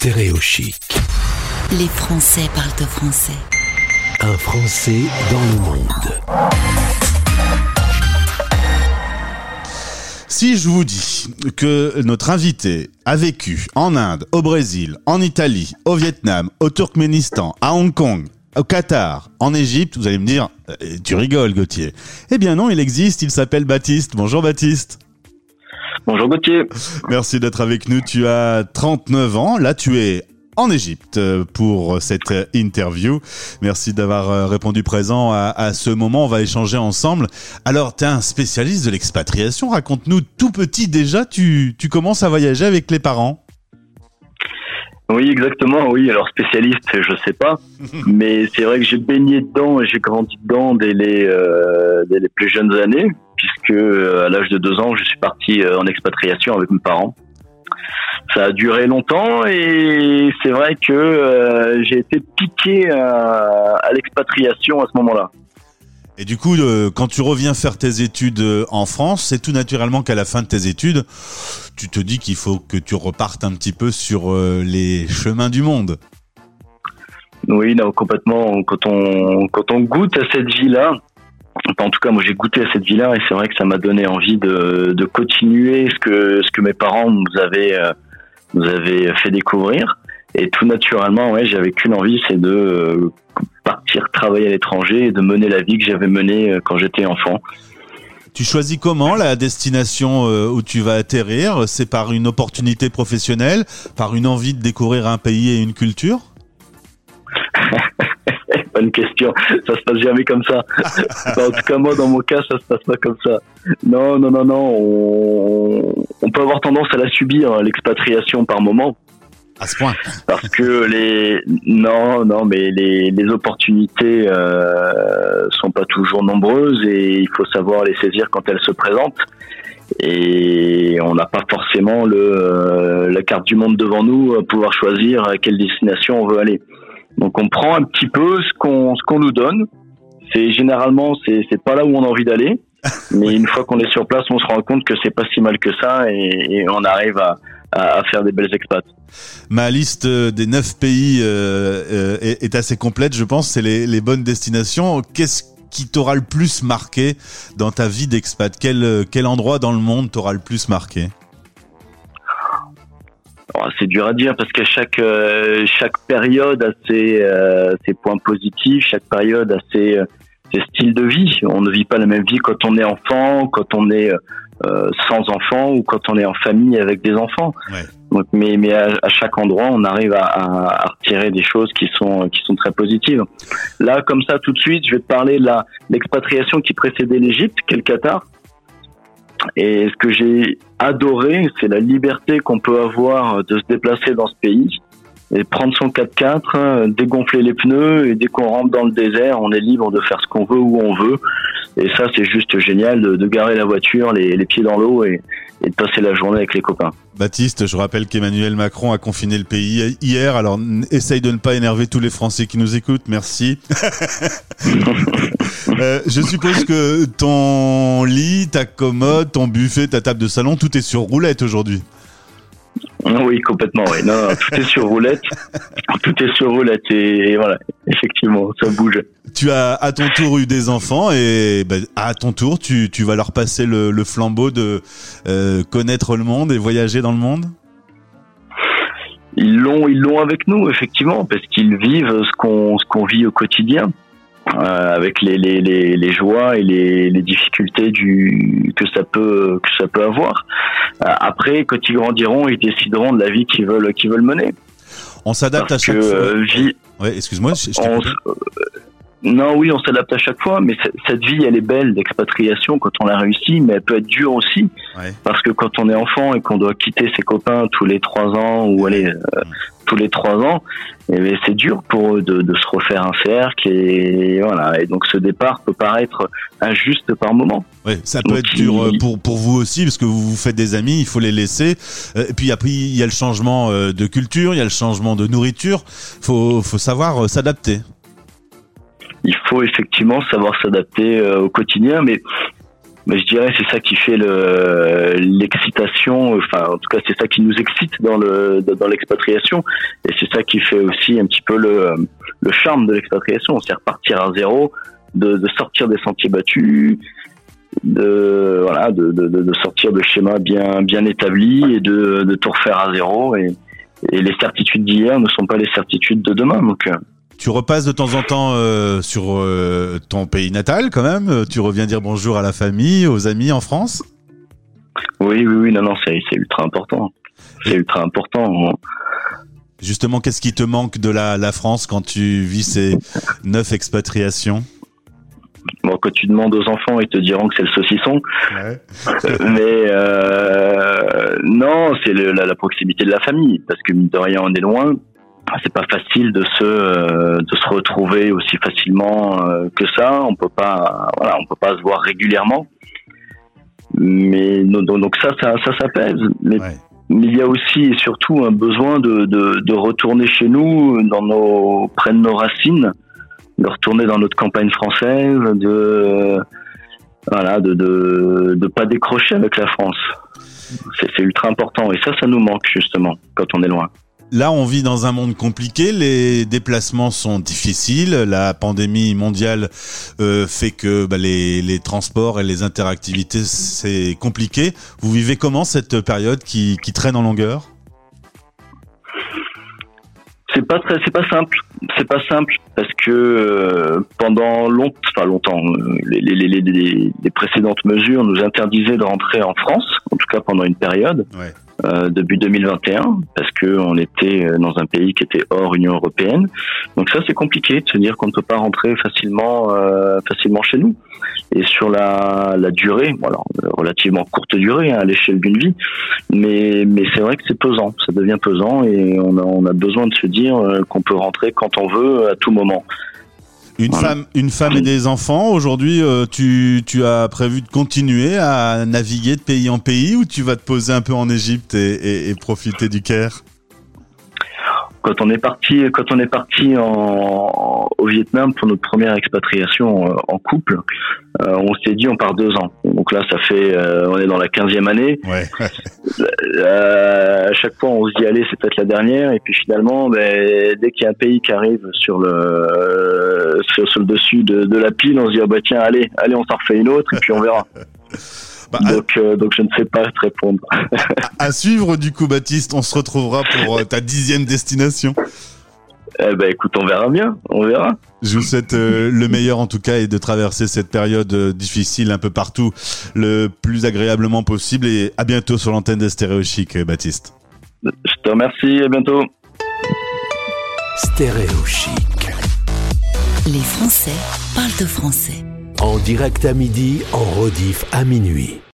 Stéréochic. Les Français parlent au français. Un Français dans le monde. Si je vous dis que notre invité a vécu en Inde, au Brésil, en Italie, au Vietnam, au Turkménistan, à Hong Kong, au Qatar, en Égypte, vous allez me dire, euh, tu rigoles Gauthier. Eh bien non, il existe, il s'appelle Baptiste. Bonjour Baptiste. Bonjour Gauthier. Merci d'être avec nous. Tu as 39 ans. Là, tu es en Égypte euh, pour cette interview. Merci d'avoir euh, répondu présent à, à, ce moment. On va échanger ensemble. Alors, tu es un spécialiste de l'expatriation. Raconte-nous tout petit déjà, tu, tu commences à voyager avec les parents. Oui, exactement. Oui, alors spécialiste, je sais pas, mais c'est vrai que j'ai baigné dedans et j'ai grandi dedans dès les, euh, dès les plus jeunes années, puisque euh, à l'âge de deux ans, je suis parti euh, en expatriation avec mes parents. Ça a duré longtemps et c'est vrai que euh, j'ai été piqué à, à l'expatriation à ce moment-là. Et du coup, euh, quand tu reviens faire tes études euh, en France, c'est tout naturellement qu'à la fin de tes études, tu te dis qu'il faut que tu repartes un petit peu sur euh, les chemins du monde. Oui, complètement. Quand on, quand on goûte à cette vie-là, en tout cas, moi j'ai goûté à cette vie-là et c'est vrai que ça m'a donné envie de, de continuer ce que, ce que mes parents nous avaient, nous avaient fait découvrir. Et tout naturellement, ouais, j'avais qu'une envie, c'est de partir travailler à l'étranger et de mener la vie que j'avais menée euh, quand j'étais enfant. Tu choisis comment la destination euh, où tu vas atterrir? C'est par une opportunité professionnelle, par une envie de découvrir un pays et une culture? Bonne question. Ça se passe jamais comme ça. en tout cas, moi, dans mon cas, ça se passe pas comme ça. Non, non, non, non. On, on peut avoir tendance à la subir, hein, l'expatriation par moment. À ce point. Parce que les non, non, mais les, les opportunités euh, sont pas toujours nombreuses et il faut savoir les saisir quand elles se présentent. Et on n'a pas forcément le euh, la carte du monde devant nous à pouvoir choisir à quelle destination on veut aller. Donc on prend un petit peu ce qu'on ce qu'on nous donne. C'est généralement c'est c'est pas là où on a envie d'aller, mais une fois qu'on est sur place, on se rend compte que c'est pas si mal que ça et, et on arrive à, à, à faire des belles expats. Ma liste des neuf pays euh, euh, est, est, assez complète, je pense. C'est les, les bonnes destinations. Qu'est-ce qui t'aura le plus marqué dans ta vie d'expat? Quel, quel endroit dans le monde t'aura le plus marqué? Oh, c'est dur à dire parce que chaque euh, chaque période a ses euh, ses points positifs, chaque période a ses ses styles de vie. On ne vit pas la même vie quand on est enfant, quand on est euh, sans enfants ou quand on est en famille avec des enfants. Ouais. Donc, mais mais à, à, chaque endroit, on arrive à, à, à, retirer des choses qui sont qui sont très positives. Là, comme ça, tout de suite, je vais te parler de l'expatriation qui précédait l'Égypte, qu'est le Qatar. Et ce que j'ai adoré, c'est la liberté qu'on peut avoir de se déplacer dans ce pays et prendre son 4x4, dégonfler les pneus et dès qu'on rentre dans le désert, on est libre de faire ce qu'on veut où on veut. Et ça, c'est juste génial de, de, garer la voiture, les, les pieds dans l'eau et, et, de passer la journée avec les copains. Baptiste, je rappelle qu'Emmanuel Macron a confiné le pays hier, alors essaye de ne pas énerver tous les Français qui nous écoutent, merci. euh, je suppose que ton lit, ta commode, ton buffet, ta table de salon, tout est sur roulette aujourd'hui. Oui, complètement. Oui. Non, non, tout est sur roulette. Tout est sur roulette et, et, voilà, effectivement, ça bouge. Tu as à ton tour eu des enfants et ben, à ton tour, tu, tu vas leur passer le, le flambeau de euh, connaître le monde et voyager dans le monde? Ils l'ont, ils l'ont avec nous, effectivement, parce qu'ils vivent ce qu'on, ce qu'on vit au quotidien. Euh, avec les, les, les, les, joies et les, les difficultés du, que ça peut que ça peut avoir. Euh, après, quand ils grandiront, ils décideront de la vie qu'ils veulent qu'ils veulent mener. On s'adapte à chaque que, fois. Euh, vie, ouais, excuse-moi. Je, je on, non, oui, on s'adapte à chaque fois, mais cette vie, elle est belle d'expatriation quand on l'a réussi, mais elle peut être dure aussi, ouais. parce que quand on est enfant et qu'on doit quitter ses copains tous les trois ans ou aller euh, tous les trois ans, eh c'est dur pour eux de, de, se refaire un cercle et voilà. Et donc ce départ peut paraître injuste par moment. Oui, ça peut donc, être dur il... pour pour vous aussi parce que vous vous faites des amis, il faut les laisser. Et puis après il y a le changement de culture, il y a le changement de nourriture. Faut faut savoir s'adapter il faut effectivement savoir s'adapter euh, au quotidien, mais mais je dirais c'est ça qui fait le l'excitation enfin en tout cas c'est ça qui nous excite dans le dans l'expatriation. Et c'est ça qui fait aussi un petit peu le le charme de l'expatriation. C'est repartir à zéro de, de, sortir des sentiers battus de voilà de, de, de sortir de schémas bien bien établis et de, de tout refaire à zéro. Et, et les certitudes d'hier ne sont pas les certitudes de demain. Donc euh, tu repasses de temps en temps euh, sur euh, ton pays natal quand même Tu reviens dire bonjour à la famille, aux amis en France Oui, oui, oui, non, non, c'est ultra important. C'est ultra important. Justement, qu'est-ce qui te manque de la, la, France quand tu vis ces neuf expatriations? Bon, quand tu demandes aux enfants, ils te diront que c'est le saucisson. Ouais. Mais euh, non, c'est la, la, proximité de la famille, parce que mine de rien, on est loin. Ah, c'est pas facile de se euh, de se retrouver aussi facilement euh, que ça. On peut pas voilà, on peut pas se voir régulièrement. Mais donc ça ça ça, ça pèse. Mais, mais il y a aussi et surtout un besoin de, de, de retourner chez nous, dans nos près de nos racines, de retourner dans notre campagne française, de voilà, de de, de pas décrocher avec la France. C'est ultra important et ça ça nous manque justement quand on est loin. Là, on vit dans un monde compliqué, les déplacements sont difficiles, la pandémie mondiale euh, fait que bah, les, transports et les interactivités, c'est compliqué. Vous vivez comment cette période qui, qui traîne en longueur? C'est pas très, pas simple. C'est pas simple parce que euh, pendant longtemps, enfin longtemps, euh, les, les, les, les, précédentes mesures nous interdisaient de rentrer en France, en tout cas pendant une période. Ouais euh, début 2021 parce que on était euh, dans un pays qui était hors Union européenne. Donc ça c'est compliqué de se dire qu'on ne peut pas rentrer facilement euh, facilement chez nous. Et sur la, la durée, voilà, relativement courte durée hein, à l'échelle d'une vie, mais mais c'est vrai que c'est pesant, ça devient pesant et on a on a besoin de se dire euh, qu'on peut rentrer quand on veut à tout moment. Une femme, une femme et des enfants. Aujourd'hui, euh, tu, tu, as prévu de continuer à naviguer de pays en pays ou tu vas te poser un peu en Égypte et, et, et profiter du Caire? Quand on est parti, quand on est parti en, au Vietnam pour notre première expatriation euh, en couple, euh, on s'est dit on part deux ans. Donc là, ça fait, euh, on est dans la quinzième année. Ouais. à chaque fois, on se dit allez, c'est peut-être la dernière. Et puis finalement, ben, dès qu'il y a un pays qui arrive sur le sur, le dessus de, de, la pile, on se dit ah bah tiens, allez, allez, on s'en refait une autre et puis on verra. Bah, donc, euh, donc je ne sais pas te répondre. à suivre du coup Baptiste, on se retrouvera pour euh, ta dixième destination. Eh ben écoute, on verra bien, on verra. Je vous souhaite euh, le meilleur en tout cas et de traverser cette période difficile un peu partout le plus agréablement possible et à bientôt sur l'antenne de Stéréo Chic, Baptiste. Je te remercie, à bientôt. Stéréo Chic. Les Français parlent de français. En direct à midi, en rediff à minuit.